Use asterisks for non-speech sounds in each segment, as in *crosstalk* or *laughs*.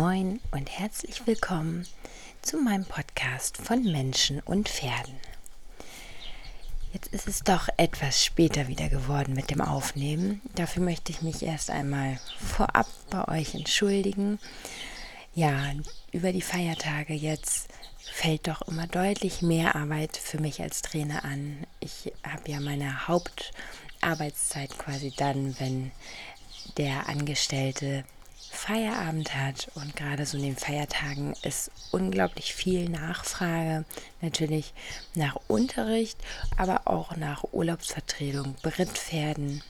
Moin und herzlich willkommen zu meinem Podcast von Menschen und Pferden. Jetzt ist es doch etwas später wieder geworden mit dem Aufnehmen. Dafür möchte ich mich erst einmal vorab bei euch entschuldigen. Ja, über die Feiertage jetzt fällt doch immer deutlich mehr Arbeit für mich als Trainer an. Ich habe ja meine Hauptarbeitszeit quasi dann, wenn der Angestellte Feierabend hat und gerade so in den Feiertagen ist unglaublich viel Nachfrage, natürlich nach Unterricht, aber auch nach Urlaubsvertretung, Brittpferden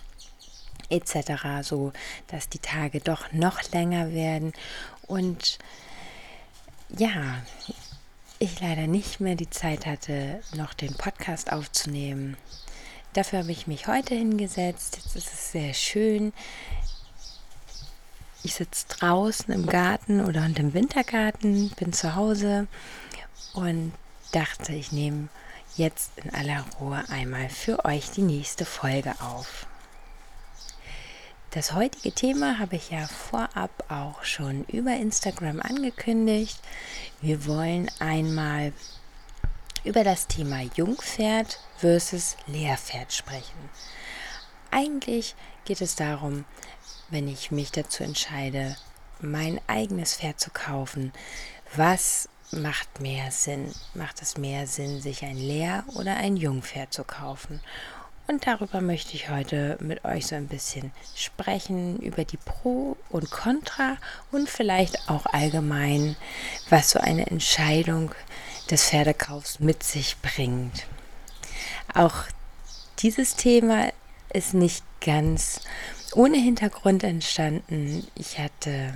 etc., so dass die Tage doch noch länger werden und ja, ich leider nicht mehr die Zeit hatte, noch den Podcast aufzunehmen. Dafür habe ich mich heute hingesetzt. Jetzt ist es sehr schön. Ich sitze draußen im Garten oder im Wintergarten, bin zu Hause und dachte, ich nehme jetzt in aller Ruhe einmal für euch die nächste Folge auf. Das heutige Thema habe ich ja vorab auch schon über Instagram angekündigt. Wir wollen einmal über das Thema Jungpferd versus Lehrpferd sprechen. Eigentlich geht es darum, wenn ich mich dazu entscheide, mein eigenes Pferd zu kaufen, was macht mehr Sinn? Macht es mehr Sinn, sich ein Lehr- oder ein Jungpferd zu kaufen? Und darüber möchte ich heute mit euch so ein bisschen sprechen, über die Pro und Contra und vielleicht auch allgemein, was so eine Entscheidung des Pferdekaufs mit sich bringt. Auch dieses Thema ist nicht ganz ohne Hintergrund entstanden. Ich hatte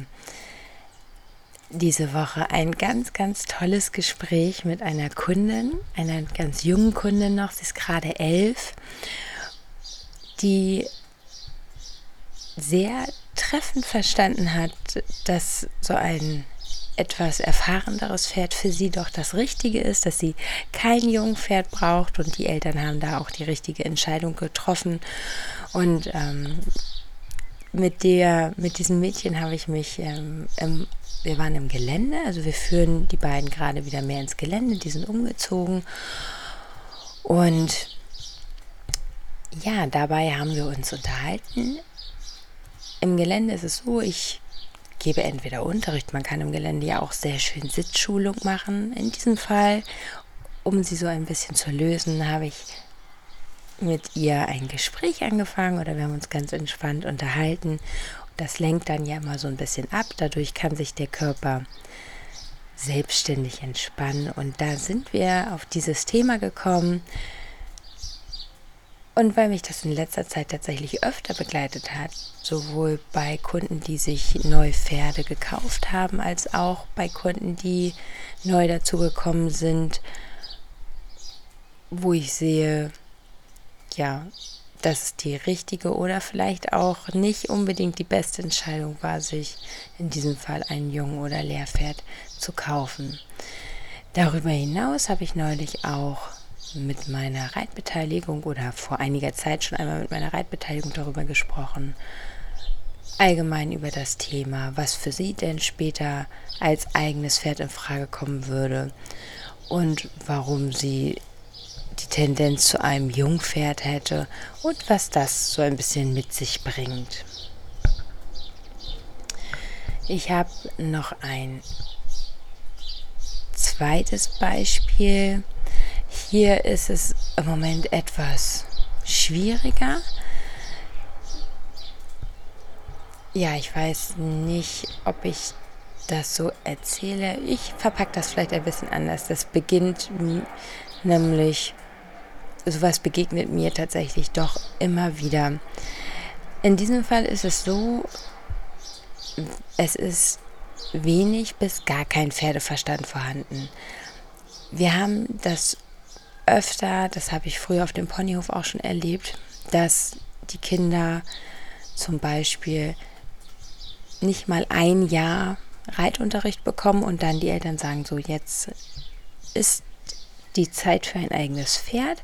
diese Woche ein ganz, ganz tolles Gespräch mit einer Kundin, einer ganz jungen Kundin noch, sie ist gerade elf, die sehr treffend verstanden hat, dass so ein etwas erfahreneres Pferd für sie doch das Richtige ist, dass sie kein Jungpferd braucht und die Eltern haben da auch die richtige Entscheidung getroffen. Und ähm, mit der, mit diesem Mädchen habe ich mich, ähm, im, wir waren im Gelände, also wir führen die beiden gerade wieder mehr ins Gelände, die sind umgezogen. Und ja, dabei haben wir uns unterhalten. Im Gelände ist es so, ich gebe entweder Unterricht, man kann im Gelände ja auch sehr schön Sitzschulung machen. In diesem Fall, um sie so ein bisschen zu lösen, habe ich mit ihr ein Gespräch angefangen oder wir haben uns ganz entspannt unterhalten. Das lenkt dann ja immer so ein bisschen ab. Dadurch kann sich der Körper selbstständig entspannen. Und da sind wir auf dieses Thema gekommen. Und weil mich das in letzter Zeit tatsächlich öfter begleitet hat, sowohl bei Kunden, die sich neu Pferde gekauft haben, als auch bei Kunden, die neu dazugekommen sind, wo ich sehe, ja, dass es die richtige oder vielleicht auch nicht unbedingt die beste Entscheidung war, sich in diesem Fall ein Jung- oder Lehrpferd zu kaufen. Darüber hinaus habe ich neulich auch mit meiner Reitbeteiligung oder vor einiger Zeit schon einmal mit meiner Reitbeteiligung darüber gesprochen. Allgemein über das Thema, was für sie denn später als eigenes Pferd in Frage kommen würde und warum sie die Tendenz zu einem Jungpferd hätte und was das so ein bisschen mit sich bringt. Ich habe noch ein zweites Beispiel. Hier ist es im Moment etwas schwieriger. Ja, ich weiß nicht, ob ich das so erzähle. Ich verpacke das vielleicht ein bisschen anders. Das beginnt nämlich sowas begegnet mir tatsächlich doch immer wieder. In diesem Fall ist es so, es ist wenig bis gar kein Pferdeverstand vorhanden. Wir haben das öfter, das habe ich früher auf dem Ponyhof auch schon erlebt, dass die Kinder zum Beispiel nicht mal ein Jahr Reitunterricht bekommen und dann die Eltern sagen, so jetzt ist die Zeit für ein eigenes Pferd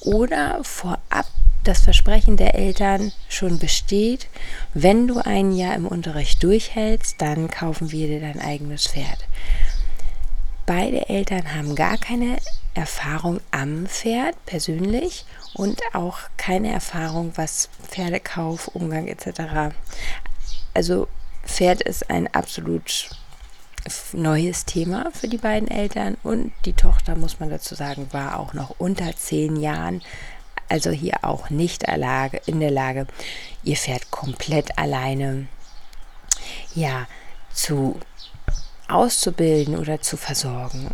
oder vorab das Versprechen der Eltern schon besteht, wenn du ein Jahr im Unterricht durchhältst, dann kaufen wir dir dein eigenes Pferd. Beide Eltern haben gar keine Erfahrung am Pferd persönlich und auch keine Erfahrung, was Pferdekauf, Umgang etc. Also Pferd ist ein absolut neues Thema für die beiden Eltern und die Tochter, muss man dazu sagen, war auch noch unter zehn Jahren, also hier auch nicht in der Lage, ihr Pferd komplett alleine ja zu auszubilden oder zu versorgen.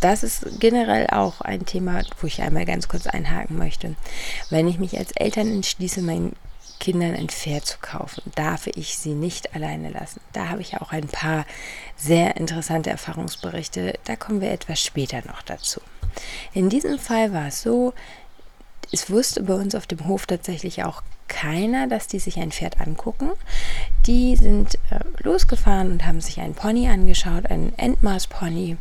Das ist generell auch ein Thema, wo ich einmal ganz kurz einhaken möchte. Wenn ich mich als Eltern entschließe, mein Kindern ein Pferd zu kaufen, darf ich sie nicht alleine lassen. Da habe ich auch ein paar sehr interessante Erfahrungsberichte. Da kommen wir etwas später noch dazu. In diesem Fall war es so, es wusste bei uns auf dem Hof tatsächlich auch keiner, dass die sich ein Pferd angucken. Die sind äh, losgefahren und haben sich einen Pony angeschaut, einen Endmaß-Pony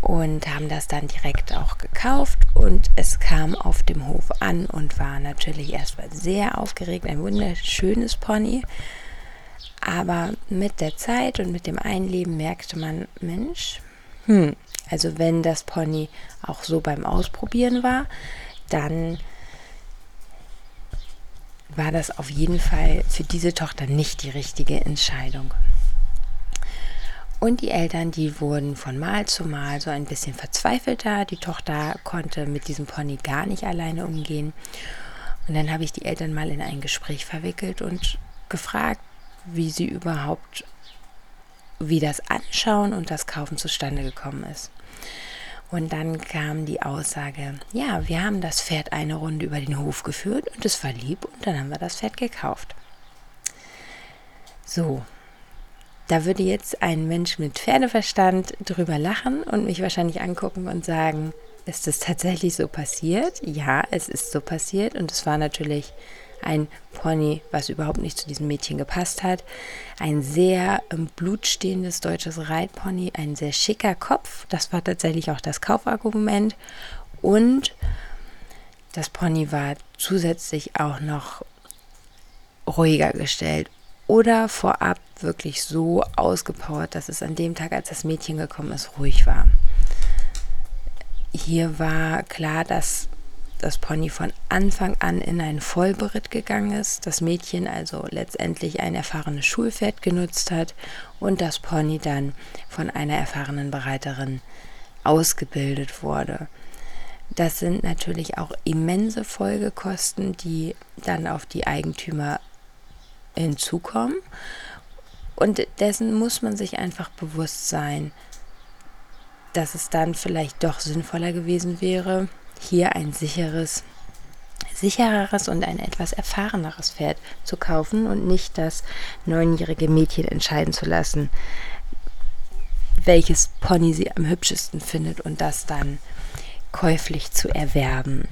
und haben das dann direkt auch gekauft und es kam auf dem Hof an und war natürlich erstmal sehr aufgeregt, ein wunderschönes Pony. Aber mit der Zeit und mit dem Einleben merkte man, Mensch, hm, also wenn das Pony auch so beim Ausprobieren war, dann war das auf jeden Fall für diese Tochter nicht die richtige Entscheidung. Und die Eltern, die wurden von Mal zu Mal so ein bisschen verzweifelter. Die Tochter konnte mit diesem Pony gar nicht alleine umgehen. Und dann habe ich die Eltern mal in ein Gespräch verwickelt und gefragt, wie sie überhaupt, wie das Anschauen und das Kaufen zustande gekommen ist. Und dann kam die Aussage, ja, wir haben das Pferd eine Runde über den Hof geführt und es war lieb und dann haben wir das Pferd gekauft. So, da würde jetzt ein Mensch mit Pferdeverstand drüber lachen und mich wahrscheinlich angucken und sagen, ist es tatsächlich so passiert? Ja, es ist so passiert und es war natürlich ein Pony, was überhaupt nicht zu diesem Mädchen gepasst hat. Ein sehr im Blut stehendes deutsches Reitpony, ein sehr schicker Kopf. Das war tatsächlich auch das Kaufargument. Und das Pony war zusätzlich auch noch ruhiger gestellt oder vorab wirklich so ausgepowert, dass es an dem Tag, als das Mädchen gekommen ist, ruhig war. Hier war klar, dass das Pony von Anfang an in einen Vollberitt gegangen ist, das Mädchen also letztendlich ein erfahrenes Schulpferd genutzt hat und das Pony dann von einer erfahrenen Bereiterin ausgebildet wurde. Das sind natürlich auch immense Folgekosten, die dann auf die Eigentümer hinzukommen. Und dessen muss man sich einfach bewusst sein, dass es dann vielleicht doch sinnvoller gewesen wäre, hier ein sicheres, sichereres und ein etwas erfahreneres Pferd zu kaufen und nicht das neunjährige Mädchen entscheiden zu lassen, welches Pony sie am hübschesten findet und das dann käuflich zu erwerben.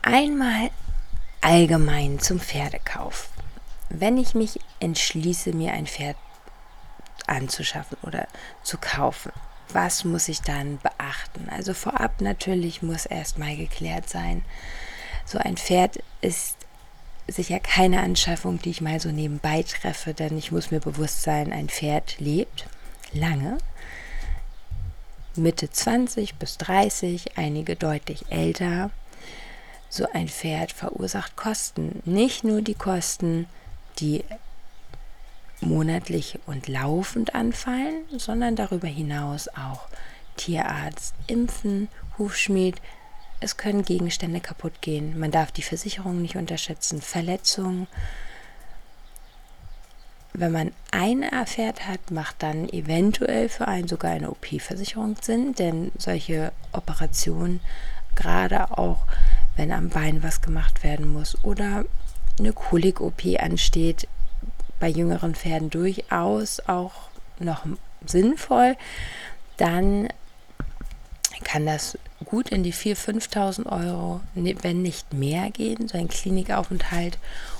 Einmal allgemein zum Pferdekauf. Wenn ich mich entschließe, mir ein Pferd anzuschaffen oder zu kaufen, was muss ich dann beachten? Also vorab natürlich muss erstmal geklärt sein, so ein Pferd ist sicher keine Anschaffung, die ich mal so nebenbei treffe, denn ich muss mir bewusst sein, ein Pferd lebt lange, Mitte 20 bis 30, einige deutlich älter so ein Pferd verursacht Kosten. Nicht nur die Kosten, die monatlich und laufend anfallen, sondern darüber hinaus auch Tierarzt, Impfen, Hufschmied. Es können Gegenstände kaputt gehen. Man darf die Versicherung nicht unterschätzen. Verletzungen. Wenn man eine Pferd hat, macht dann eventuell für einen sogar eine OP-Versicherung Sinn, denn solche Operationen, gerade auch wenn am Bein was gemacht werden muss oder eine Kolik-OP ansteht, bei jüngeren Pferden durchaus auch noch sinnvoll, dann kann das gut in die 4.000, 5.000 Euro, ne, wenn nicht mehr gehen, so ein Klinikaufenthalt.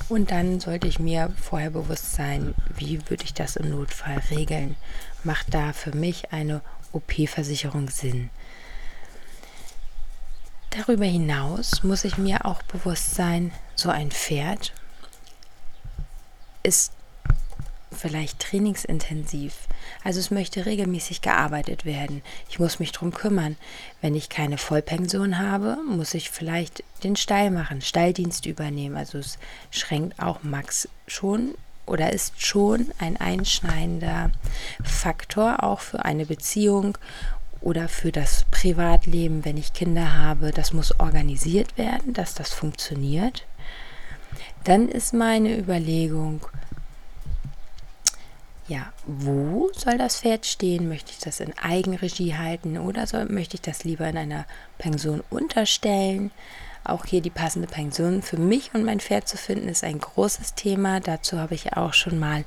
Und dann sollte ich mir vorher bewusst sein, wie würde ich das im Notfall regeln. Macht da für mich eine OP-Versicherung Sinn? Darüber hinaus muss ich mir auch bewusst sein, so ein Pferd ist vielleicht trainingsintensiv. Also es möchte regelmäßig gearbeitet werden. Ich muss mich darum kümmern. Wenn ich keine Vollpension habe, muss ich vielleicht den Stall machen, Stalldienst übernehmen. Also es schränkt auch Max schon oder ist schon ein einschneidender Faktor auch für eine Beziehung oder für das Privatleben, wenn ich Kinder habe. Das muss organisiert werden, dass das funktioniert. Dann ist meine Überlegung, ja, wo soll das Pferd stehen? Möchte ich das in Eigenregie halten oder soll, möchte ich das lieber in einer Pension unterstellen? Auch hier die passende Pension für mich und mein Pferd zu finden, ist ein großes Thema. Dazu habe ich auch schon mal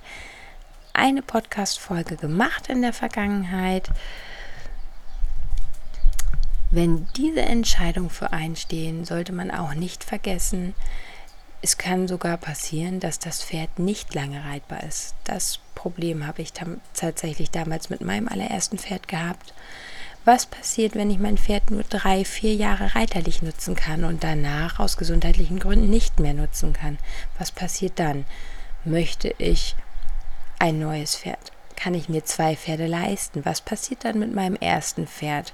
eine Podcast-Folge gemacht in der Vergangenheit. Wenn diese Entscheidungen für einen stehen, sollte man auch nicht vergessen, es kann sogar passieren, dass das Pferd nicht lange reitbar ist. Das Problem habe ich tatsächlich damals mit meinem allerersten Pferd gehabt. Was passiert, wenn ich mein Pferd nur drei, vier Jahre reiterlich nutzen kann und danach aus gesundheitlichen Gründen nicht mehr nutzen kann? Was passiert dann? Möchte ich ein neues Pferd? Kann ich mir zwei Pferde leisten? Was passiert dann mit meinem ersten Pferd?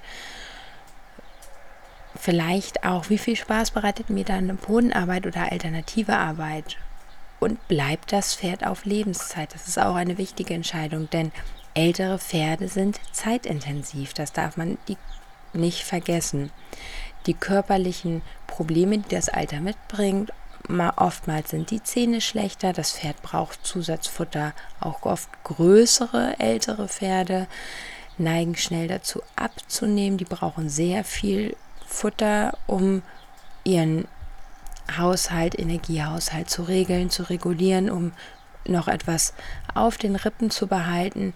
Vielleicht auch, wie viel Spaß bereitet mir dann Bodenarbeit oder alternative Arbeit? Und bleibt das Pferd auf Lebenszeit? Das ist auch eine wichtige Entscheidung, denn ältere Pferde sind zeitintensiv. Das darf man nicht vergessen. Die körperlichen Probleme, die das Alter mitbringt, oftmals sind die Zähne schlechter, das Pferd braucht Zusatzfutter, auch oft größere ältere Pferde neigen schnell dazu abzunehmen, die brauchen sehr viel Futter, um ihren Haushalt, Energiehaushalt zu regeln, zu regulieren, um noch etwas auf den Rippen zu behalten.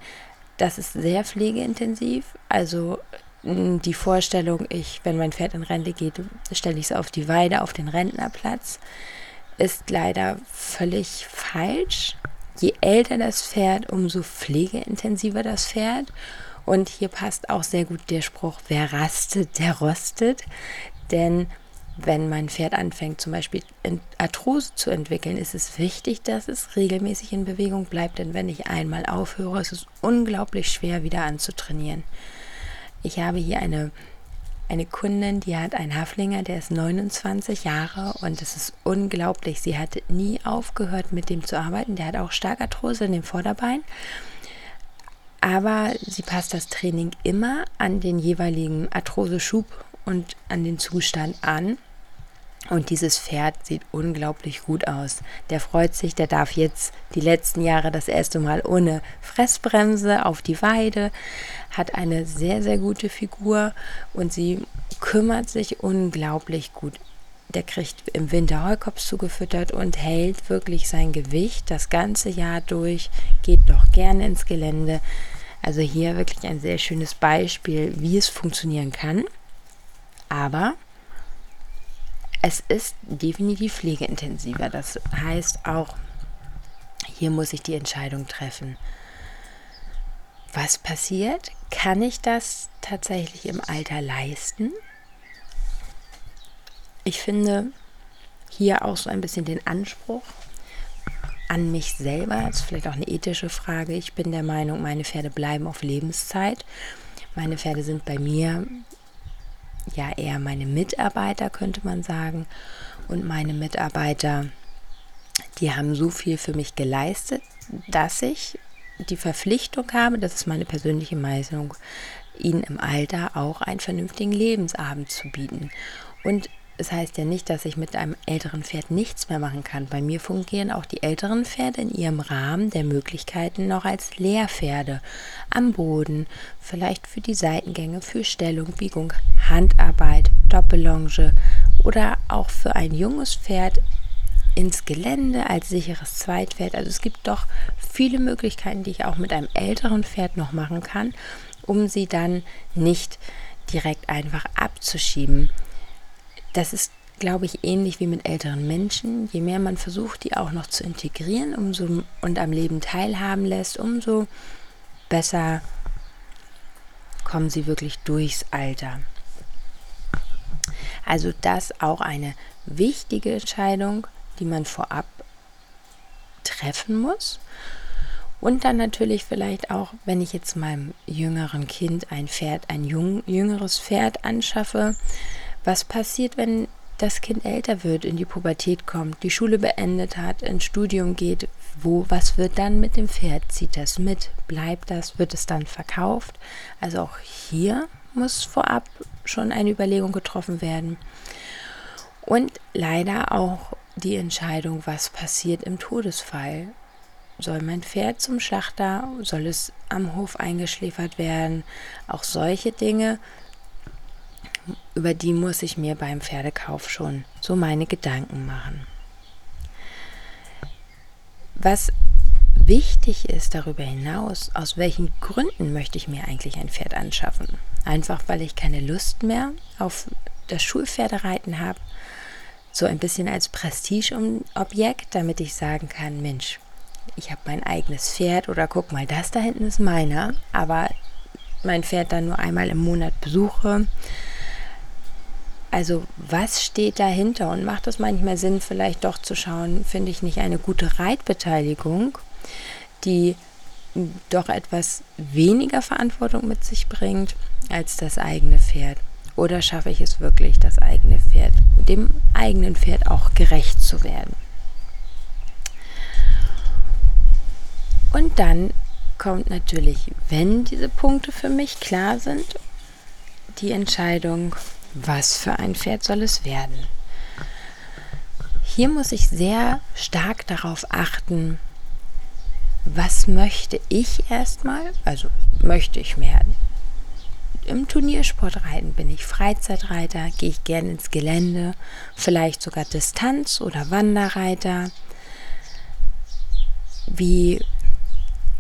Das ist sehr pflegeintensiv. Also die Vorstellung, ich, wenn mein Pferd in Rente geht, stelle ich es auf die Weide, auf den Rentnerplatz, ist leider völlig falsch. Je älter das Pferd, umso pflegeintensiver das Pferd. Und hier passt auch sehr gut der Spruch, wer rastet, der rostet. Denn wenn mein Pferd anfängt, zum Beispiel Arthrose zu entwickeln, ist es wichtig, dass es regelmäßig in Bewegung bleibt. Denn wenn ich einmal aufhöre, ist es unglaublich schwer, wieder anzutrainieren. Ich habe hier eine, eine Kundin, die hat einen Haflinger, der ist 29 Jahre und es ist unglaublich. Sie hat nie aufgehört, mit dem zu arbeiten. Der hat auch stark Arthrose in dem Vorderbein. Aber sie passt das Training immer an den jeweiligen Arthroseschub und an den Zustand an. Und dieses Pferd sieht unglaublich gut aus. Der freut sich, der darf jetzt die letzten Jahre das erste Mal ohne Fressbremse auf die Weide, hat eine sehr, sehr gute Figur und sie kümmert sich unglaublich gut der kriegt im Winter Heukops zugefüttert und hält wirklich sein Gewicht das ganze Jahr durch, geht doch gerne ins Gelände. Also hier wirklich ein sehr schönes Beispiel, wie es funktionieren kann. Aber es ist definitiv pflegeintensiver. Das heißt auch, hier muss ich die Entscheidung treffen. Was passiert? Kann ich das tatsächlich im Alter leisten? ich finde hier auch so ein bisschen den Anspruch an mich selber, das ist vielleicht auch eine ethische Frage. Ich bin der Meinung, meine Pferde bleiben auf Lebenszeit. Meine Pferde sind bei mir ja eher meine Mitarbeiter, könnte man sagen. Und meine Mitarbeiter, die haben so viel für mich geleistet, dass ich die Verpflichtung habe, das ist meine persönliche Meinung, ihnen im Alter auch einen vernünftigen Lebensabend zu bieten. Und es heißt ja nicht, dass ich mit einem älteren Pferd nichts mehr machen kann. Bei mir fungieren auch die älteren Pferde in ihrem Rahmen der Möglichkeiten noch als Lehrpferde am Boden, vielleicht für die Seitengänge, für Stellung, Biegung, Handarbeit, Doppellonge oder auch für ein junges Pferd ins Gelände als sicheres Zweitpferd. Also es gibt doch viele Möglichkeiten, die ich auch mit einem älteren Pferd noch machen kann, um sie dann nicht direkt einfach abzuschieben. Das ist, glaube ich, ähnlich wie mit älteren Menschen. Je mehr man versucht, die auch noch zu integrieren umso, und am Leben teilhaben lässt, umso besser kommen sie wirklich durchs Alter. Also das auch eine wichtige Entscheidung, die man vorab treffen muss. Und dann natürlich vielleicht auch, wenn ich jetzt meinem jüngeren Kind ein Pferd, ein jung, jüngeres Pferd anschaffe, was passiert, wenn das Kind älter wird, in die Pubertät kommt, die Schule beendet hat, ins Studium geht, wo, was wird dann mit dem Pferd? Zieht das mit? Bleibt das? Wird es dann verkauft? Also auch hier muss vorab schon eine Überlegung getroffen werden. Und leider auch die Entscheidung, was passiert im Todesfall. Soll mein Pferd zum Schlachter? Soll es am Hof eingeschläfert werden? Auch solche Dinge über die muss ich mir beim Pferdekauf schon so meine Gedanken machen. Was wichtig ist darüber hinaus, aus welchen Gründen möchte ich mir eigentlich ein Pferd anschaffen? Einfach weil ich keine Lust mehr auf das Schulpferdereiten habe, so ein bisschen als Prestigeobjekt, damit ich sagen kann, Mensch, ich habe mein eigenes Pferd oder guck mal, das da hinten ist meiner, aber mein Pferd dann nur einmal im Monat besuche also was steht dahinter und macht es manchmal Sinn, vielleicht doch zu schauen, finde ich nicht eine gute Reitbeteiligung, die doch etwas weniger Verantwortung mit sich bringt als das eigene Pferd. Oder schaffe ich es wirklich, das eigene Pferd, dem eigenen Pferd auch gerecht zu werden? Und dann kommt natürlich, wenn diese Punkte für mich klar sind, die Entscheidung, was für ein Pferd soll es werden? Hier muss ich sehr stark darauf achten, was möchte ich erstmal, also möchte ich mehr im Turniersport reiten, bin ich Freizeitreiter, gehe ich gerne ins Gelände, vielleicht sogar Distanz- oder Wanderreiter. Wie,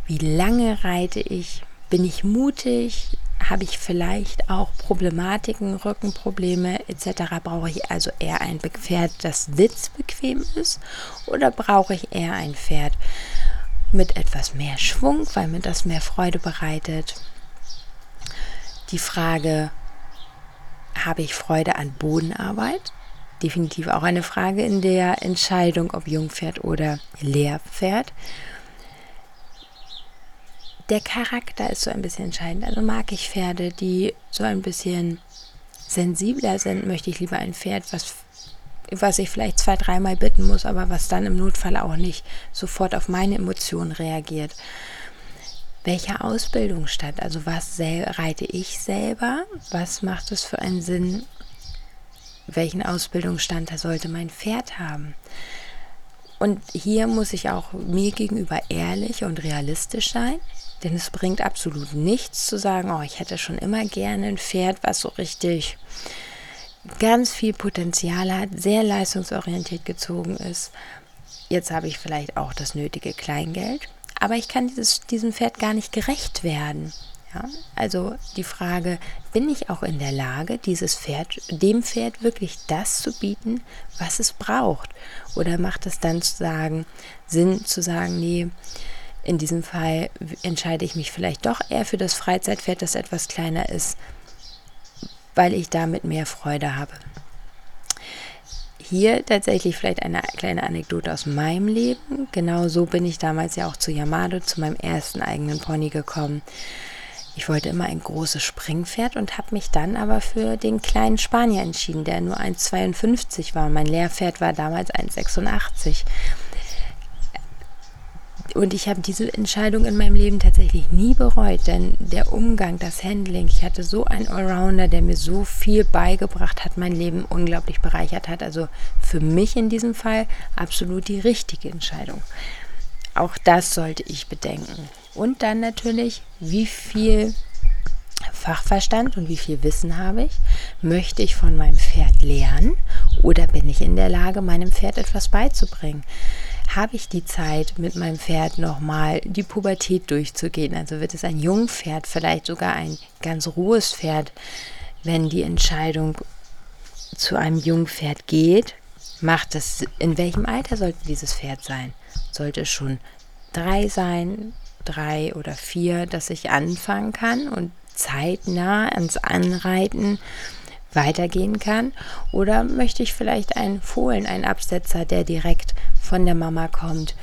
wie lange reite ich? Bin ich mutig? Habe ich vielleicht auch Problematiken, Rückenprobleme etc. Brauche ich also eher ein Pferd, das sitzbequem ist oder brauche ich eher ein Pferd mit etwas mehr Schwung, weil mir das mehr Freude bereitet? Die Frage, habe ich Freude an Bodenarbeit? Definitiv auch eine Frage in der Entscheidung, ob Jungpferd oder Lehrpferd der Charakter ist so ein bisschen entscheidend. Also mag ich Pferde, die so ein bisschen sensibler sind, möchte ich lieber ein Pferd, was, was ich vielleicht zwei, dreimal bitten muss, aber was dann im Notfall auch nicht sofort auf meine Emotionen reagiert. Welche Ausbildung statt? Also was reite ich selber? Was macht es für einen Sinn? Welchen Ausbildungsstand sollte mein Pferd haben? Und hier muss ich auch mir gegenüber ehrlich und realistisch sein. Denn es bringt absolut nichts zu sagen, oh, ich hätte schon immer gerne ein Pferd, was so richtig ganz viel Potenzial hat, sehr leistungsorientiert gezogen ist. Jetzt habe ich vielleicht auch das nötige Kleingeld, aber ich kann dieses, diesem Pferd gar nicht gerecht werden. Ja? Also die Frage, bin ich auch in der Lage, dieses Pferd, dem Pferd wirklich das zu bieten, was es braucht? Oder macht es dann zu sagen, Sinn zu sagen, nee, in diesem Fall entscheide ich mich vielleicht doch eher für das Freizeitpferd, das etwas kleiner ist, weil ich damit mehr Freude habe. Hier tatsächlich vielleicht eine kleine Anekdote aus meinem Leben. Genau so bin ich damals ja auch zu Yamado, zu meinem ersten eigenen Pony gekommen. Ich wollte immer ein großes Springpferd und habe mich dann aber für den kleinen Spanier entschieden, der nur 1,52 war. Mein Lehrpferd war damals 1,86. Und ich habe diese Entscheidung in meinem Leben tatsächlich nie bereut, denn der Umgang, das Handling, ich hatte so einen Allrounder, der mir so viel beigebracht hat, mein Leben unglaublich bereichert hat. Also für mich in diesem Fall absolut die richtige Entscheidung. Auch das sollte ich bedenken. Und dann natürlich, wie viel Fachverstand und wie viel Wissen habe ich? Möchte ich von meinem Pferd lernen oder bin ich in der Lage, meinem Pferd etwas beizubringen? Habe ich die Zeit, mit meinem Pferd nochmal die Pubertät durchzugehen. Also wird es ein Jungpferd, vielleicht sogar ein ganz rohes Pferd, wenn die Entscheidung zu einem Jungpferd geht, macht es, in welchem Alter sollte dieses Pferd sein? Sollte es schon drei sein, drei oder vier, dass ich anfangen kann und zeitnah ans Anreiten weitergehen kann? Oder möchte ich vielleicht einen Fohlen, einen Absetzer, der direkt von der Mama kommt?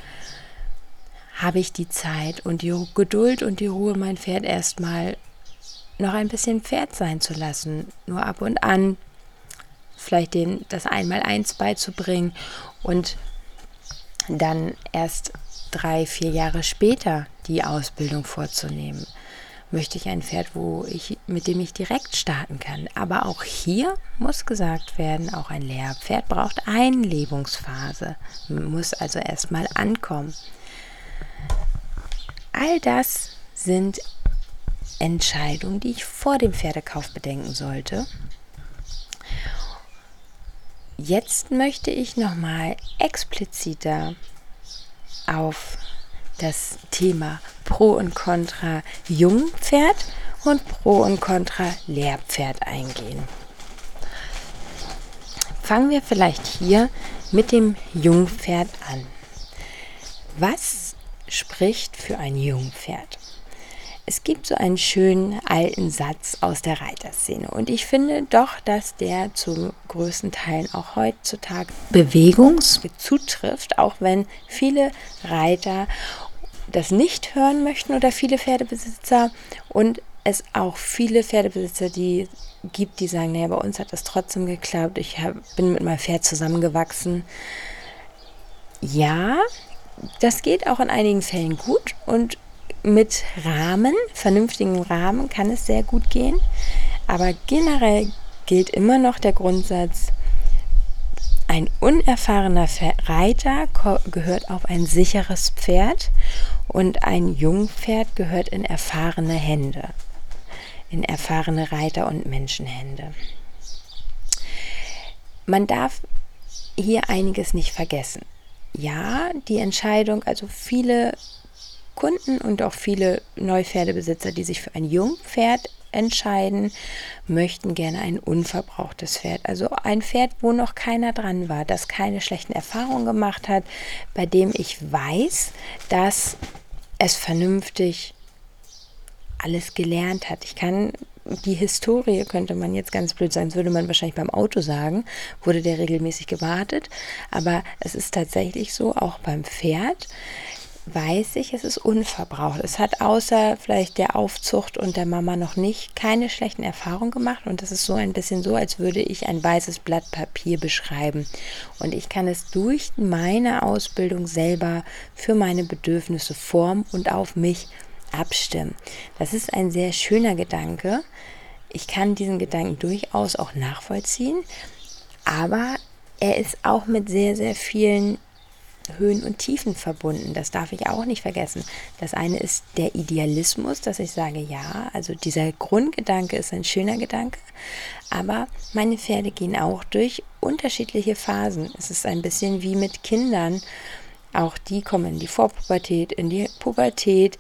Habe ich die Zeit und die Geduld und die Ruhe, mein Pferd erstmal noch ein bisschen Pferd sein zu lassen, nur ab und an vielleicht den, das Einmaleins beizubringen und dann erst drei, vier Jahre später die Ausbildung vorzunehmen. Möchte ich ein Pferd, wo ich, mit dem ich direkt starten kann. Aber auch hier muss gesagt werden, auch ein Lehrpferd braucht Einlebungsphase, muss also erstmal ankommen. All das sind Entscheidungen, die ich vor dem Pferdekauf bedenken sollte. Jetzt möchte ich nochmal expliziter auf das Thema Pro und Contra Jungpferd und Pro und Contra Lehrpferd eingehen. Fangen wir vielleicht hier mit dem Jungpferd an. Was spricht für ein Jungpferd? Es gibt so einen schönen alten Satz aus der Reiterszene und ich finde doch, dass der zum größten Teil auch heutzutage Bewegungs zutrifft, auch wenn viele Reiter das nicht hören möchten oder viele Pferdebesitzer und es auch viele Pferdebesitzer, die gibt, die sagen, naja, bei uns hat das trotzdem geklappt, ich hab, bin mit meinem Pferd zusammengewachsen. Ja, das geht auch in einigen Fällen gut und mit Rahmen, vernünftigen Rahmen, kann es sehr gut gehen. Aber generell gilt immer noch der Grundsatz, ein unerfahrener Reiter gehört auf ein sicheres Pferd und ein Jungpferd gehört in erfahrene Hände, in erfahrene Reiter- und Menschenhände. Man darf hier einiges nicht vergessen. Ja, die Entscheidung, also viele Kunden und auch viele Neupferdebesitzer, die sich für ein Jungpferd entscheiden, möchten gerne ein unverbrauchtes Pferd. Also ein Pferd, wo noch keiner dran war, das keine schlechten Erfahrungen gemacht hat, bei dem ich weiß, dass es vernünftig alles gelernt hat. Ich kann die Historie, könnte man jetzt ganz blöd sagen, das würde man wahrscheinlich beim Auto sagen, wurde der regelmäßig gewartet. Aber es ist tatsächlich so, auch beim Pferd weiß ich, es ist unverbraucht. Es hat außer vielleicht der Aufzucht und der Mama noch nicht keine schlechten Erfahrungen gemacht. Und das ist so ein bisschen so, als würde ich ein weißes Blatt Papier beschreiben. Und ich kann es durch meine Ausbildung selber für meine Bedürfnisse formen und auf mich abstimmen. Das ist ein sehr schöner Gedanke. Ich kann diesen Gedanken durchaus auch nachvollziehen. Aber er ist auch mit sehr, sehr vielen Höhen und Tiefen verbunden. Das darf ich auch nicht vergessen. Das eine ist der Idealismus, dass ich sage, ja, also dieser Grundgedanke ist ein schöner Gedanke, aber meine Pferde gehen auch durch unterschiedliche Phasen. Es ist ein bisschen wie mit Kindern. Auch die kommen in die Vorpubertät, in die Pubertät.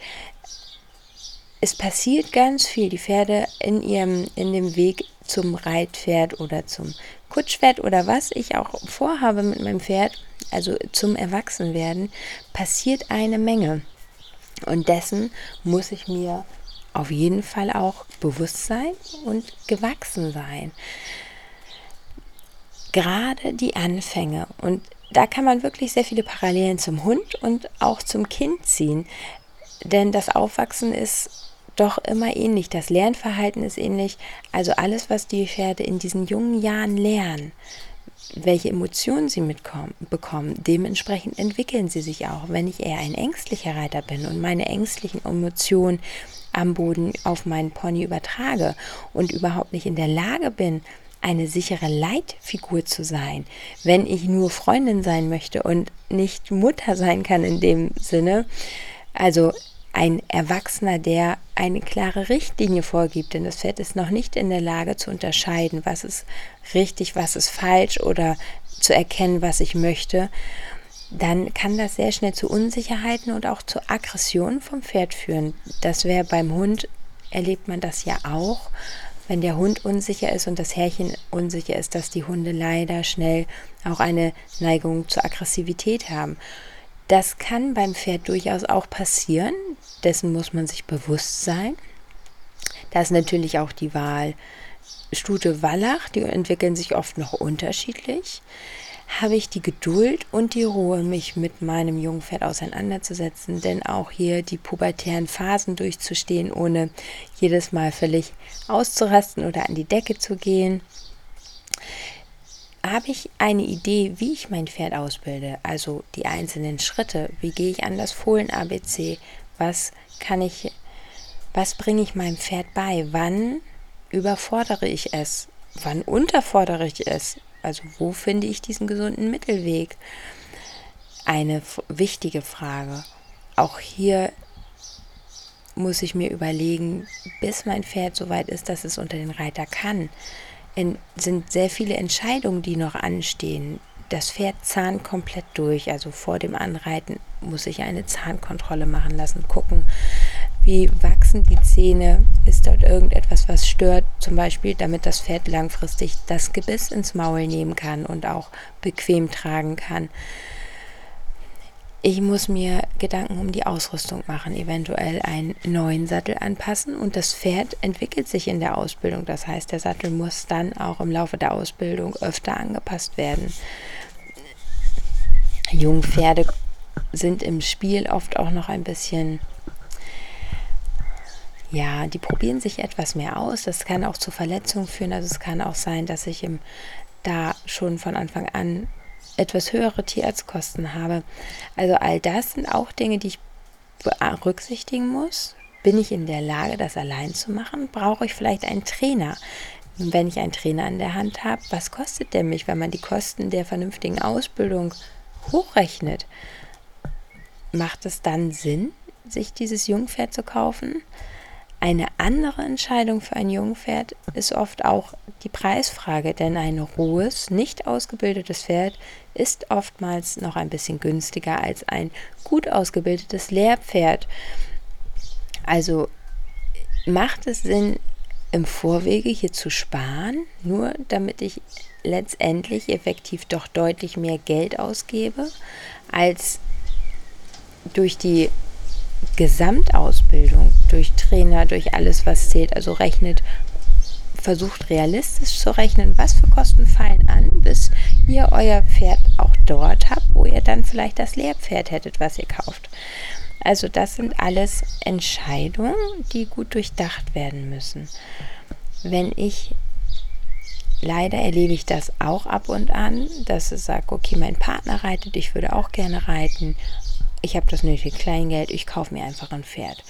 Es passiert ganz viel. Die Pferde in ihrem, in dem Weg zum Reitpferd oder zum Kutschpferd oder was ich auch vorhabe mit meinem Pferd, also zum Erwachsenwerden, passiert eine Menge. Und dessen muss ich mir auf jeden Fall auch bewusst sein und gewachsen sein. Gerade die Anfänge und da kann man wirklich sehr viele Parallelen zum Hund und auch zum Kind ziehen. Denn das Aufwachsen ist doch immer ähnlich. Das Lernverhalten ist ähnlich. Also alles, was die Pferde in diesen jungen Jahren lernen, welche Emotionen sie mitkommen, bekommen, dementsprechend entwickeln sie sich auch. Wenn ich eher ein ängstlicher Reiter bin und meine ängstlichen Emotionen am Boden auf meinen Pony übertrage und überhaupt nicht in der Lage bin, eine sichere Leitfigur zu sein, wenn ich nur Freundin sein möchte und nicht Mutter sein kann in dem Sinne. Also ein Erwachsener, der eine klare Richtlinie vorgibt, denn das Pferd ist noch nicht in der Lage zu unterscheiden, was ist richtig, was ist falsch oder zu erkennen, was ich möchte, dann kann das sehr schnell zu Unsicherheiten und auch zu Aggressionen vom Pferd führen. Das wäre beim Hund, erlebt man das ja auch, wenn der Hund unsicher ist und das Härchen unsicher ist, dass die Hunde leider schnell auch eine Neigung zur Aggressivität haben. Das kann beim Pferd durchaus auch passieren. Dessen muss man sich bewusst sein. Da ist natürlich auch die Wahl Stute Wallach, die entwickeln sich oft noch unterschiedlich, habe ich die Geduld und die Ruhe, mich mit meinem Jungpferd auseinanderzusetzen, denn auch hier die pubertären Phasen durchzustehen, ohne jedes Mal völlig auszurasten oder an die Decke zu gehen. Habe ich eine Idee, wie ich mein Pferd ausbilde, also die einzelnen Schritte, wie gehe ich an das Fohlen-ABC, was kann ich, was bringe ich meinem Pferd bei, wann überfordere ich es, wann unterfordere ich es, also wo finde ich diesen gesunden Mittelweg? Eine wichtige Frage. Auch hier muss ich mir überlegen, bis mein Pferd so weit ist, dass es unter den Reiter kann, sind sehr viele Entscheidungen, die noch anstehen. Das Pferd zahnt komplett durch. Also vor dem Anreiten muss ich eine Zahnkontrolle machen lassen, gucken, wie wachsen die Zähne? Ist dort irgendetwas, was stört? Zum Beispiel, damit das Pferd langfristig das Gebiss ins Maul nehmen kann und auch bequem tragen kann. Ich muss mir Gedanken um die Ausrüstung machen, eventuell einen neuen Sattel anpassen und das Pferd entwickelt sich in der Ausbildung. Das heißt, der Sattel muss dann auch im Laufe der Ausbildung öfter angepasst werden. Jungpferde sind im Spiel oft auch noch ein bisschen ja, die probieren sich etwas mehr aus. Das kann auch zu Verletzungen führen. Also es kann auch sein, dass ich im, da schon von Anfang an etwas höhere Tierarztkosten habe. Also all das sind auch Dinge, die ich berücksichtigen muss. Bin ich in der Lage, das allein zu machen? Brauche ich vielleicht einen Trainer? Wenn ich einen Trainer an der Hand habe, was kostet der mich, wenn man die Kosten der vernünftigen Ausbildung hochrechnet? Macht es dann Sinn, sich dieses Jungpferd zu kaufen? Eine andere Entscheidung für ein Jungpferd ist oft auch die Preisfrage, denn ein rohes, nicht ausgebildetes Pferd ist oftmals noch ein bisschen günstiger als ein gut ausgebildetes Lehrpferd. Also macht es Sinn, im Vorwege hier zu sparen, nur damit ich letztendlich effektiv doch deutlich mehr Geld ausgebe, als durch die Gesamtausbildung, durch Trainer, durch alles, was zählt, also rechnet, versucht realistisch zu rechnen, was für Kosten fallen an, bis ihr euer Pferd auch dort habt, wo ihr dann vielleicht das Lehrpferd hättet, was ihr kauft. Also das sind alles Entscheidungen, die gut durchdacht werden müssen. Wenn ich leider erlebe ich das auch ab und an, dass ich sage, okay, mein Partner reitet, ich würde auch gerne reiten ich habe das nötige Kleingeld, ich kaufe mir einfach ein Pferd.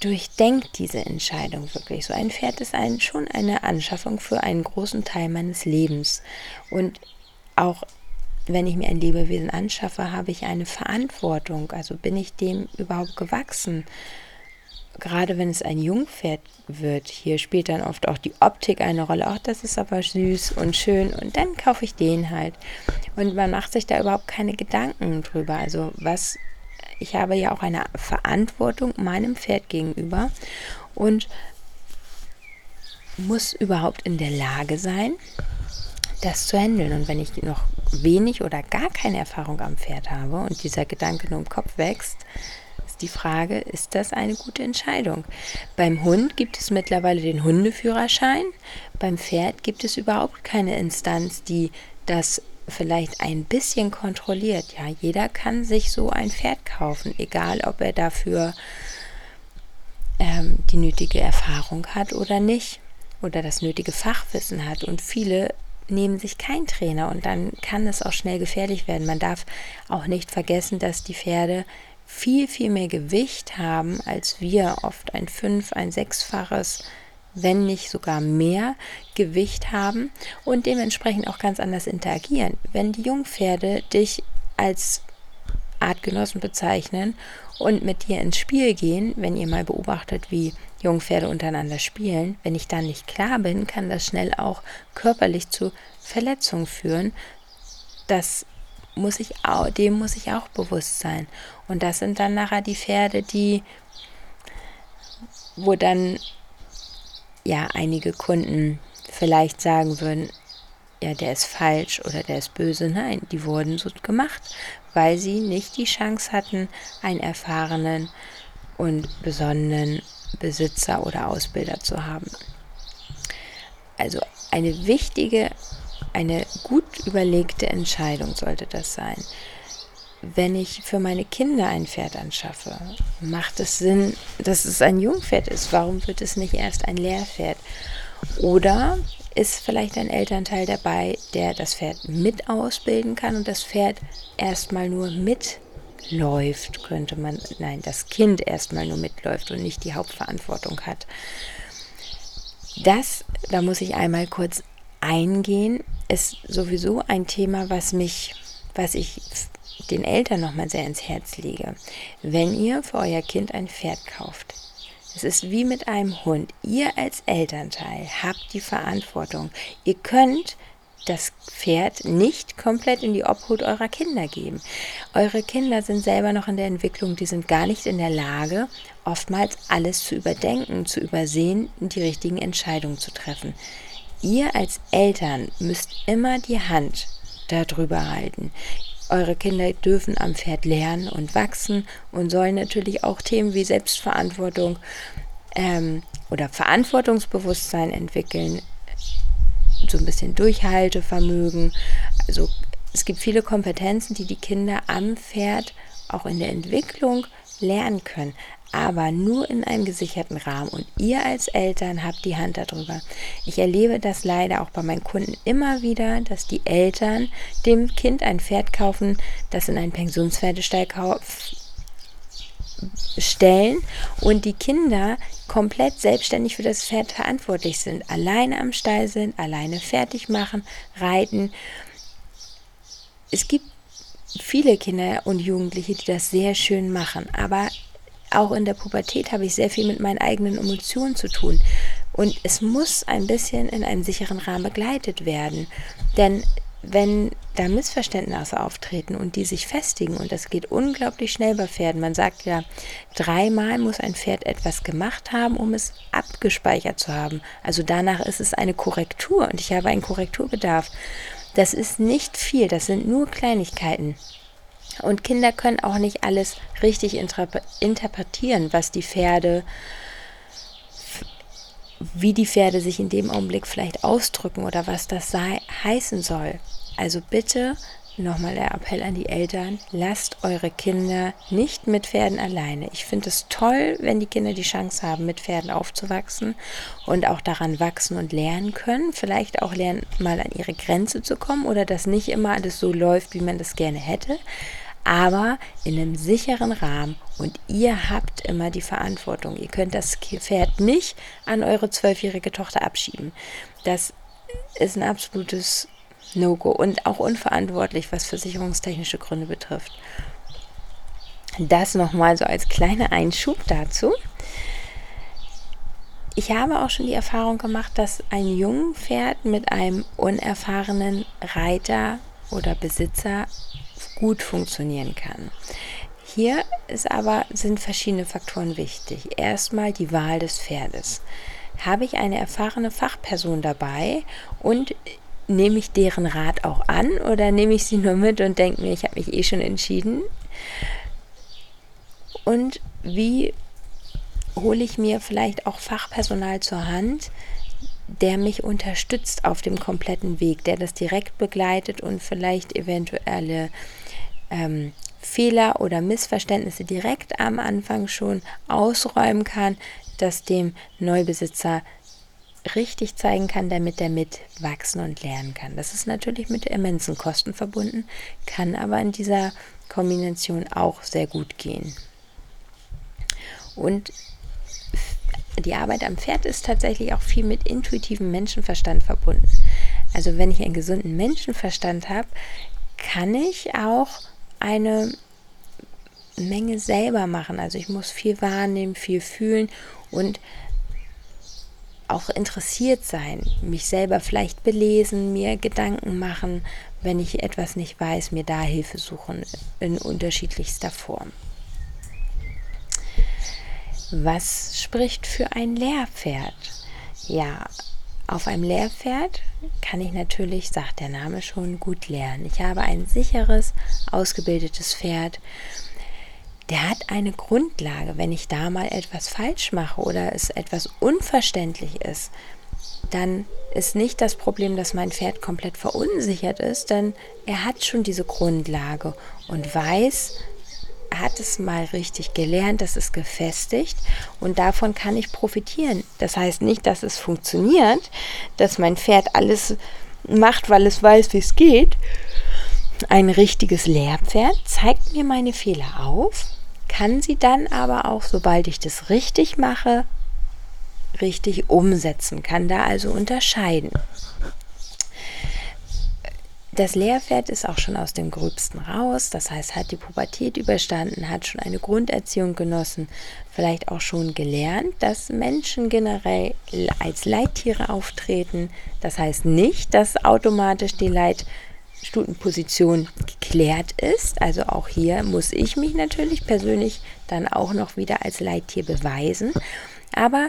Durchdenkt diese Entscheidung wirklich. So ein Pferd ist ein, schon eine Anschaffung für einen großen Teil meines Lebens. Und auch wenn ich mir ein Lebewesen anschaffe, habe ich eine Verantwortung. Also bin ich dem überhaupt gewachsen? Gerade wenn es ein Jungpferd wird, hier spielt dann oft auch die Optik eine Rolle. Auch das ist aber süß und schön und dann kaufe ich den halt. Und man macht sich da überhaupt keine Gedanken drüber. Also was, ich habe ja auch eine Verantwortung meinem Pferd gegenüber und muss überhaupt in der Lage sein, das zu handeln. Und wenn ich noch wenig oder gar keine Erfahrung am Pferd habe und dieser Gedanke nur im Kopf wächst, die Frage, ist das eine gute Entscheidung? Beim Hund gibt es mittlerweile den Hundeführerschein. Beim Pferd gibt es überhaupt keine Instanz, die das vielleicht ein bisschen kontrolliert. Ja, jeder kann sich so ein Pferd kaufen, egal ob er dafür ähm, die nötige Erfahrung hat oder nicht oder das nötige Fachwissen hat. Und viele nehmen sich keinen Trainer und dann kann es auch schnell gefährlich werden. Man darf auch nicht vergessen, dass die Pferde viel, viel mehr Gewicht haben als wir, oft ein fünf-, ein sechsfaches, wenn nicht sogar mehr Gewicht haben und dementsprechend auch ganz anders interagieren. Wenn die Jungpferde dich als Artgenossen bezeichnen und mit dir ins Spiel gehen, wenn ihr mal beobachtet, wie Jungpferde untereinander spielen, wenn ich da nicht klar bin, kann das schnell auch körperlich zu Verletzungen führen. Das muss ich auch, dem muss ich auch bewusst sein. Und das sind dann nachher die Pferde, die, wo dann ja einige Kunden vielleicht sagen würden, ja, der ist falsch oder der ist böse. Nein, die wurden so gemacht, weil sie nicht die Chance hatten, einen erfahrenen und besonnenen Besitzer oder Ausbilder zu haben. Also eine wichtige, eine gut überlegte Entscheidung sollte das sein. Wenn ich für meine Kinder ein Pferd anschaffe, macht es Sinn, dass es ein Jungpferd ist. Warum wird es nicht erst ein Lehrpferd? Oder ist vielleicht ein Elternteil dabei, der das Pferd mit ausbilden kann und das Pferd erstmal nur mitläuft, könnte man, nein, das Kind erstmal nur mitläuft und nicht die Hauptverantwortung hat. Das, da muss ich einmal kurz eingehen, ist sowieso ein Thema, was mich, was ich den Eltern nochmal sehr ins Herz lege. Wenn ihr für euer Kind ein Pferd kauft, es ist wie mit einem Hund. Ihr als Elternteil habt die Verantwortung. Ihr könnt das Pferd nicht komplett in die Obhut eurer Kinder geben. Eure Kinder sind selber noch in der Entwicklung, die sind gar nicht in der Lage, oftmals alles zu überdenken, zu übersehen und die richtigen Entscheidungen zu treffen. Ihr als Eltern müsst immer die Hand darüber halten. Eure Kinder dürfen am Pferd lernen und wachsen und sollen natürlich auch Themen wie Selbstverantwortung ähm, oder Verantwortungsbewusstsein entwickeln, so ein bisschen Durchhaltevermögen. Also es gibt viele Kompetenzen, die die Kinder am Pferd auch in der Entwicklung lernen können, aber nur in einem gesicherten Rahmen. Und ihr als Eltern habt die Hand darüber. Ich erlebe das leider auch bei meinen Kunden immer wieder, dass die Eltern dem Kind ein Pferd kaufen, das in einen Pensionspferdestall stellen und die Kinder komplett selbstständig für das Pferd verantwortlich sind, alleine am Stall sind, alleine fertig machen, reiten. Es gibt viele Kinder und Jugendliche, die das sehr schön machen, aber auch in der Pubertät habe ich sehr viel mit meinen eigenen Emotionen zu tun. Und es muss ein bisschen in einem sicheren Rahmen begleitet werden. Denn wenn da Missverständnisse auftreten und die sich festigen, und das geht unglaublich schnell bei Pferden, man sagt ja, dreimal muss ein Pferd etwas gemacht haben, um es abgespeichert zu haben. Also danach ist es eine Korrektur und ich habe einen Korrekturbedarf. Das ist nicht viel, das sind nur Kleinigkeiten. Und Kinder können auch nicht alles richtig interpretieren, was die Pferde, wie die Pferde sich in dem Augenblick vielleicht ausdrücken oder was das sei, heißen soll. Also bitte nochmal der Appell an die Eltern, lasst eure Kinder nicht mit Pferden alleine. Ich finde es toll, wenn die Kinder die Chance haben, mit Pferden aufzuwachsen und auch daran wachsen und lernen können. Vielleicht auch lernen, mal an ihre Grenze zu kommen oder dass nicht immer alles so läuft, wie man das gerne hätte aber in einem sicheren Rahmen und ihr habt immer die Verantwortung. Ihr könnt das Pferd nicht an eure zwölfjährige Tochter abschieben. Das ist ein absolutes No-Go und auch unverantwortlich, was versicherungstechnische Gründe betrifft. Das nochmal so als kleiner Einschub dazu. Ich habe auch schon die Erfahrung gemacht, dass ein Jungpferd mit einem unerfahrenen Reiter oder Besitzer gut funktionieren kann. Hier ist aber, sind verschiedene Faktoren wichtig. Erstmal die Wahl des Pferdes. Habe ich eine erfahrene Fachperson dabei und nehme ich deren Rat auch an oder nehme ich sie nur mit und denke mir, ich habe mich eh schon entschieden? Und wie hole ich mir vielleicht auch Fachpersonal zur Hand, der mich unterstützt auf dem kompletten Weg, der das direkt begleitet und vielleicht eventuelle ähm, Fehler oder Missverständnisse direkt am Anfang schon ausräumen kann, das dem Neubesitzer richtig zeigen kann, damit er mitwachsen und lernen kann. Das ist natürlich mit immensen Kosten verbunden, kann aber in dieser Kombination auch sehr gut gehen. Und die Arbeit am Pferd ist tatsächlich auch viel mit intuitivem Menschenverstand verbunden. Also wenn ich einen gesunden Menschenverstand habe, kann ich auch eine Menge selber machen. Also ich muss viel wahrnehmen, viel fühlen und auch interessiert sein, mich selber vielleicht belesen, mir Gedanken machen, wenn ich etwas nicht weiß, mir da Hilfe suchen in unterschiedlichster Form. Was spricht für ein Lehrpferd? Ja, auf einem Lehrpferd kann ich natürlich, sagt der Name schon, gut lernen. Ich habe ein sicheres, ausgebildetes Pferd. Der hat eine Grundlage. Wenn ich da mal etwas falsch mache oder es etwas unverständlich ist, dann ist nicht das Problem, dass mein Pferd komplett verunsichert ist, denn er hat schon diese Grundlage und weiß, er hat es mal richtig gelernt, das ist gefestigt und davon kann ich profitieren. Das heißt nicht, dass es funktioniert, dass mein Pferd alles macht, weil es weiß, wie es geht. Ein richtiges Lehrpferd zeigt mir meine Fehler auf, kann sie dann aber auch, sobald ich das richtig mache, richtig umsetzen, kann da also unterscheiden. Das Lehrpferd ist auch schon aus dem Gröbsten raus, das heißt, hat die Pubertät überstanden, hat schon eine Grunderziehung genossen, vielleicht auch schon gelernt, dass Menschen generell als Leittiere auftreten. Das heißt nicht, dass automatisch die Leitstutenposition geklärt ist. Also auch hier muss ich mich natürlich persönlich dann auch noch wieder als Leittier beweisen. Aber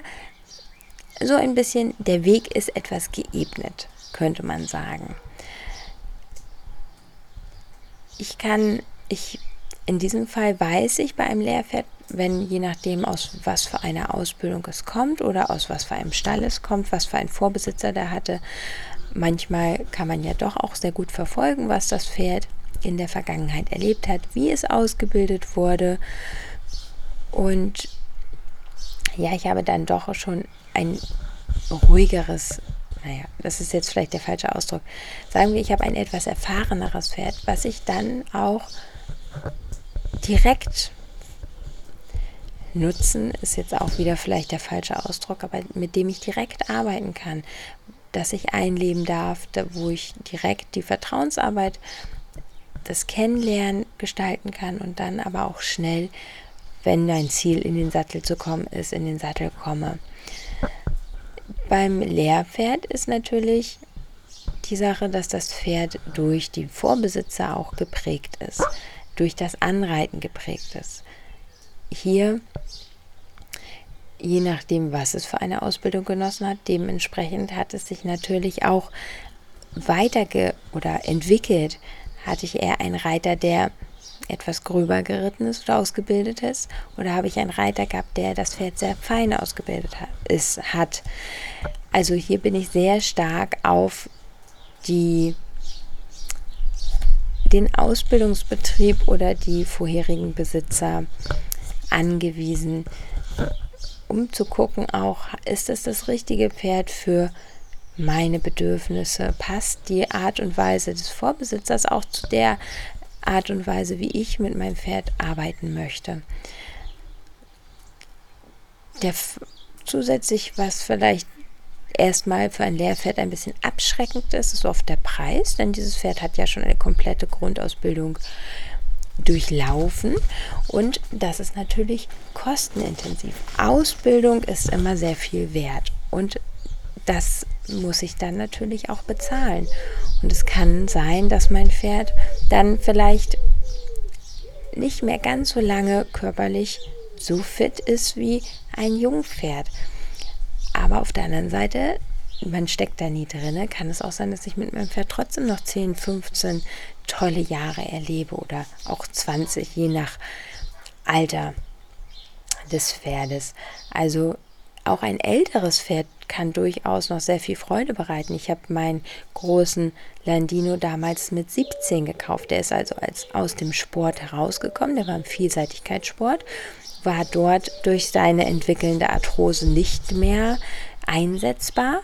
so ein bisschen, der Weg ist etwas geebnet, könnte man sagen. Ich kann, ich, in diesem Fall weiß ich bei einem Lehrpferd, wenn je nachdem aus was für einer Ausbildung es kommt oder aus was für einem Stall es kommt, was für ein Vorbesitzer der hatte. Manchmal kann man ja doch auch sehr gut verfolgen, was das Pferd in der Vergangenheit erlebt hat, wie es ausgebildet wurde. Und ja, ich habe dann doch schon ein ruhigeres, naja, das ist jetzt vielleicht der falsche Ausdruck. Sagen wir, ich habe ein etwas erfahreneres Pferd, was ich dann auch direkt nutzen, ist jetzt auch wieder vielleicht der falsche Ausdruck, aber mit dem ich direkt arbeiten kann, dass ich einleben darf, wo ich direkt die Vertrauensarbeit, das Kennenlernen gestalten kann und dann aber auch schnell, wenn mein Ziel in den Sattel zu kommen ist, in den Sattel komme. Beim Lehrpferd ist natürlich die Sache, dass das Pferd durch die Vorbesitzer auch geprägt ist, durch das Anreiten geprägt ist. Hier, je nachdem, was es für eine Ausbildung genossen hat, dementsprechend hat es sich natürlich auch weiter oder entwickelt. Hatte ich eher einen Reiter, der etwas gröber geritten ist oder ausgebildet ist? Oder habe ich einen Reiter gehabt, der das Pferd sehr fein ausgebildet hat, ist, hat? Also hier bin ich sehr stark auf die, den Ausbildungsbetrieb oder die vorherigen Besitzer angewiesen, um zu gucken auch, ist es das richtige Pferd für meine Bedürfnisse? Passt die Art und Weise des Vorbesitzers auch zu der Art und Weise, wie ich mit meinem Pferd arbeiten möchte. Der zusätzlich, was vielleicht erstmal für ein Lehrpferd ein bisschen abschreckend ist, ist oft der Preis, denn dieses Pferd hat ja schon eine komplette Grundausbildung durchlaufen und das ist natürlich kostenintensiv. Ausbildung ist immer sehr viel wert und das muss ich dann natürlich auch bezahlen. Und es kann sein, dass mein Pferd dann vielleicht nicht mehr ganz so lange körperlich so fit ist wie ein Jungpferd. Aber auf der anderen Seite, man steckt da nie drin, kann es auch sein, dass ich mit meinem Pferd trotzdem noch 10, 15 tolle Jahre erlebe oder auch 20, je nach Alter des Pferdes. Also auch ein älteres Pferd kann durchaus noch sehr viel Freude bereiten. Ich habe meinen großen Landino damals mit 17 gekauft. Der ist also als aus dem Sport herausgekommen. Der war im Vielseitigkeitssport, war dort durch seine entwickelnde Arthrose nicht mehr einsetzbar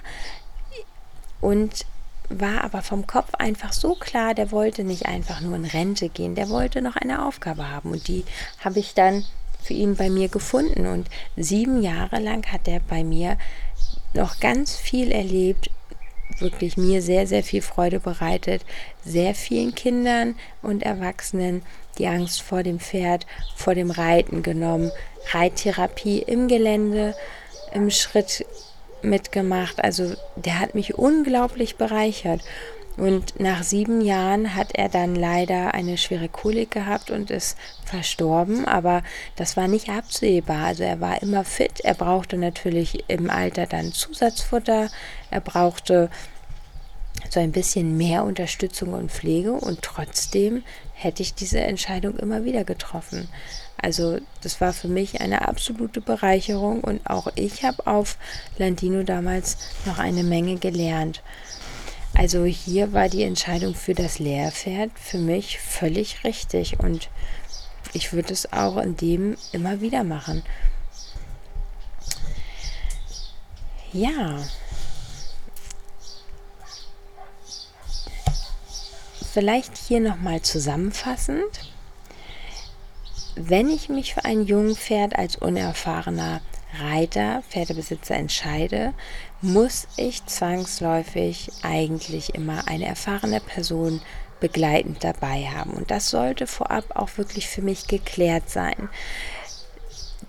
und war aber vom Kopf einfach so klar, der wollte nicht einfach nur in Rente gehen, der wollte noch eine Aufgabe haben und die habe ich dann für ihn bei mir gefunden. Und sieben Jahre lang hat er bei mir noch ganz viel erlebt, wirklich mir sehr, sehr viel Freude bereitet, sehr vielen Kindern und Erwachsenen die Angst vor dem Pferd, vor dem Reiten genommen, Reittherapie im Gelände, im Schritt mitgemacht. Also der hat mich unglaublich bereichert. Und nach sieben Jahren hat er dann leider eine schwere Kolik gehabt und ist verstorben. Aber das war nicht absehbar. Also er war immer fit. Er brauchte natürlich im Alter dann Zusatzfutter. Er brauchte so ein bisschen mehr Unterstützung und Pflege und trotzdem hätte ich diese Entscheidung immer wieder getroffen. Also das war für mich eine absolute Bereicherung und auch ich habe auf Landino damals noch eine Menge gelernt. Also hier war die Entscheidung für das Lehrpferd für mich völlig richtig und ich würde es auch in dem immer wieder machen. Ja. Vielleicht hier nochmal zusammenfassend. Wenn ich mich für ein Jungpferd als unerfahrener Reiter, Pferdebesitzer entscheide, muss ich zwangsläufig eigentlich immer eine erfahrene Person begleitend dabei haben. Und das sollte vorab auch wirklich für mich geklärt sein.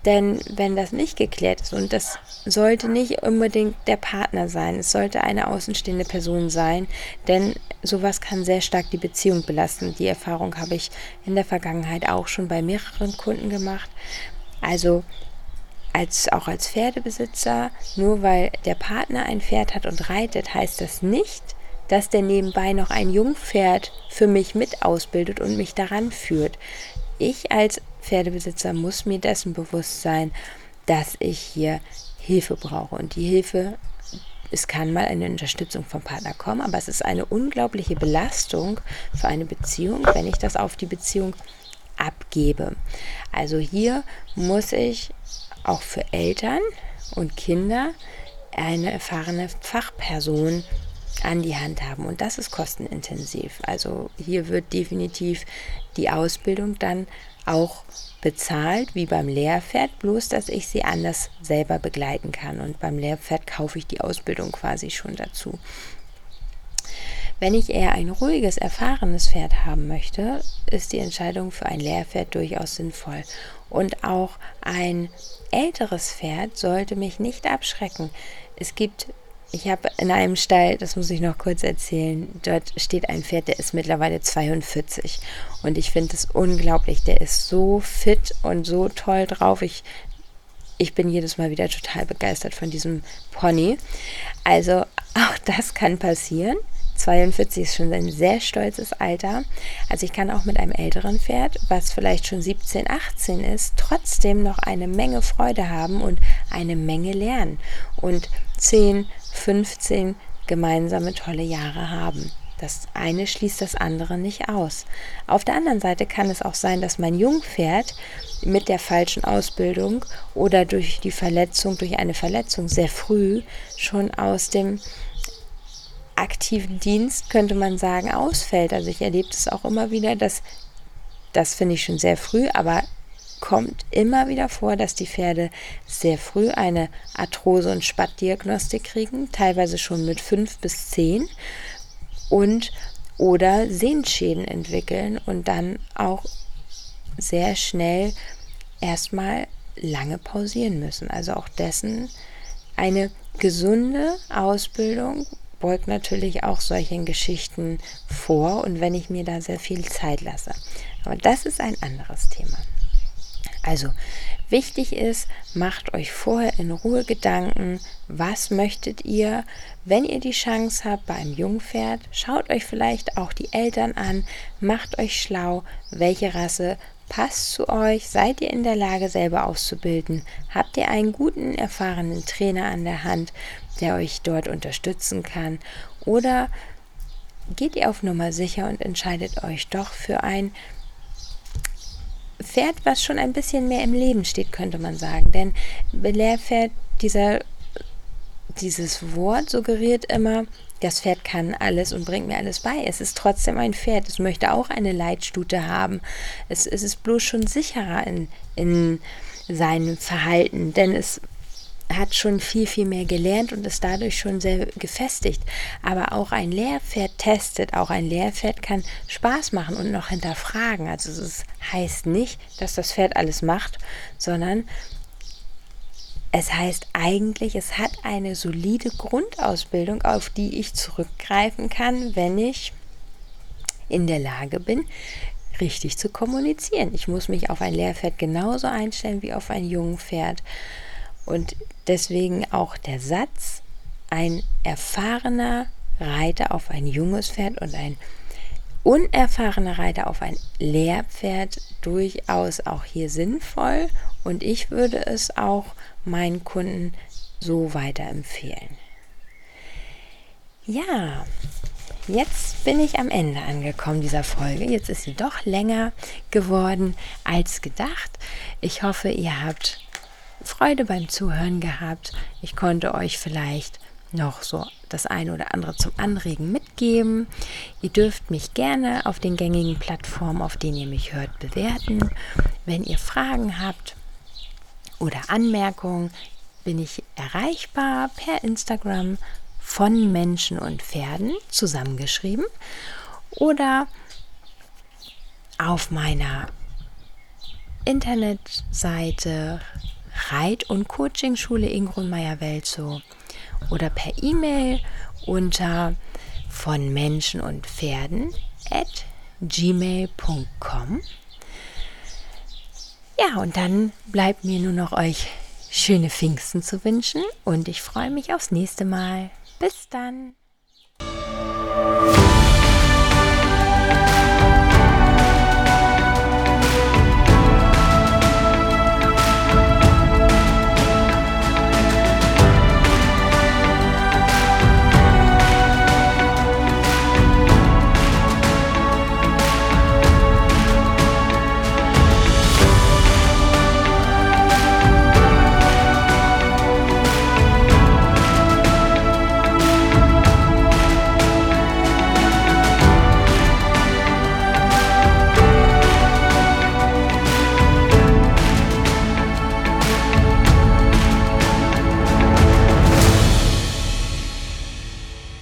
Denn wenn das nicht geklärt ist, und das sollte nicht unbedingt der Partner sein, es sollte eine außenstehende Person sein, denn sowas kann sehr stark die Beziehung belasten. Die Erfahrung habe ich in der Vergangenheit auch schon bei mehreren Kunden gemacht. Also als auch als Pferdebesitzer, nur weil der Partner ein Pferd hat und reitet, heißt das nicht, dass der nebenbei noch ein Jungpferd für mich mit ausbildet und mich daran führt. Ich als Pferdebesitzer muss mir dessen bewusst sein, dass ich hier Hilfe brauche. Und die Hilfe, es kann mal eine Unterstützung vom Partner kommen, aber es ist eine unglaubliche Belastung für eine Beziehung, wenn ich das auf die Beziehung abgebe. Also hier muss ich auch für Eltern und Kinder eine erfahrene Fachperson an die Hand haben. Und das ist kostenintensiv. Also hier wird definitiv die Ausbildung dann auch bezahlt, wie beim Lehrpferd, bloß dass ich sie anders selber begleiten kann. Und beim Lehrpferd kaufe ich die Ausbildung quasi schon dazu. Wenn ich eher ein ruhiges, erfahrenes Pferd haben möchte, ist die Entscheidung für ein Lehrpferd durchaus sinnvoll. Und auch ein älteres Pferd sollte mich nicht abschrecken. Es gibt ich habe in einem Stall, das muss ich noch kurz erzählen, dort steht ein Pferd, der ist mittlerweile 42. Und ich finde es unglaublich. Der ist so fit und so toll drauf. Ich, ich bin jedes Mal wieder total begeistert von diesem Pony. Also *laughs* auch das kann passieren. 42 ist schon ein sehr stolzes Alter. Also ich kann auch mit einem älteren Pferd, was vielleicht schon 17, 18 ist, trotzdem noch eine Menge Freude haben und eine Menge lernen. Und 10, 15 gemeinsame tolle Jahre haben. Das eine schließt das andere nicht aus. Auf der anderen Seite kann es auch sein, dass mein Jungpferd mit der falschen Ausbildung oder durch die Verletzung, durch eine Verletzung sehr früh schon aus dem aktiven Dienst, könnte man sagen, ausfällt. Also ich erlebe es auch immer wieder, dass das finde ich schon sehr früh, aber kommt immer wieder vor, dass die Pferde sehr früh eine Arthrose- und Spattdiagnostik kriegen, teilweise schon mit fünf bis zehn und oder Sehenschäden entwickeln und dann auch sehr schnell erstmal lange pausieren müssen. Also auch dessen eine gesunde Ausbildung beugt natürlich auch solchen Geschichten vor und wenn ich mir da sehr viel Zeit lasse. Aber das ist ein anderes Thema. Also wichtig ist, macht euch vorher in Ruhe Gedanken, was möchtet ihr, wenn ihr die Chance habt bei einem Jungpferd, schaut euch vielleicht auch die Eltern an, macht euch schlau, welche Rasse passt zu euch, seid ihr in der Lage selber auszubilden, habt ihr einen guten, erfahrenen Trainer an der Hand, der euch dort unterstützen kann? Oder geht ihr auf Nummer sicher und entscheidet euch doch für ein Pferd, was schon ein bisschen mehr im Leben steht, könnte man sagen. Denn Belehrpferd, dieser, dieses Wort suggeriert immer, das Pferd kann alles und bringt mir alles bei. Es ist trotzdem ein Pferd. Es möchte auch eine Leitstute haben. Es, es ist bloß schon sicherer in, in seinem Verhalten, denn es hat schon viel, viel mehr gelernt und ist dadurch schon sehr gefestigt. Aber auch ein Lehrpferd testet, auch ein Lehrpferd kann Spaß machen und noch hinterfragen. Also es heißt nicht, dass das Pferd alles macht, sondern es heißt eigentlich, es hat eine solide Grundausbildung, auf die ich zurückgreifen kann, wenn ich in der Lage bin, richtig zu kommunizieren. Ich muss mich auf ein Lehrpferd genauso einstellen wie auf ein Jungpferd. Und deswegen auch der Satz, ein erfahrener Reiter auf ein junges Pferd und ein unerfahrener Reiter auf ein Lehrpferd durchaus auch hier sinnvoll und ich würde es auch meinen Kunden so weiterempfehlen. Ja, jetzt bin ich am Ende angekommen dieser Folge. Jetzt ist sie doch länger geworden als gedacht. Ich hoffe, ihr habt Freude beim Zuhören gehabt. Ich konnte euch vielleicht noch so das eine oder andere zum Anregen mitgeben. Ihr dürft mich gerne auf den gängigen Plattformen, auf denen ihr mich hört, bewerten. Wenn ihr Fragen habt oder Anmerkungen, bin ich erreichbar per Instagram von Menschen und Pferden zusammengeschrieben oder auf meiner Internetseite Reit- und Coachingschule Ingrun Meyer-Welzow oder per E-Mail unter von Menschen und Pferden at gmail.com. Ja, und dann bleibt mir nur noch euch schöne Pfingsten zu wünschen und ich freue mich aufs nächste Mal. Bis dann.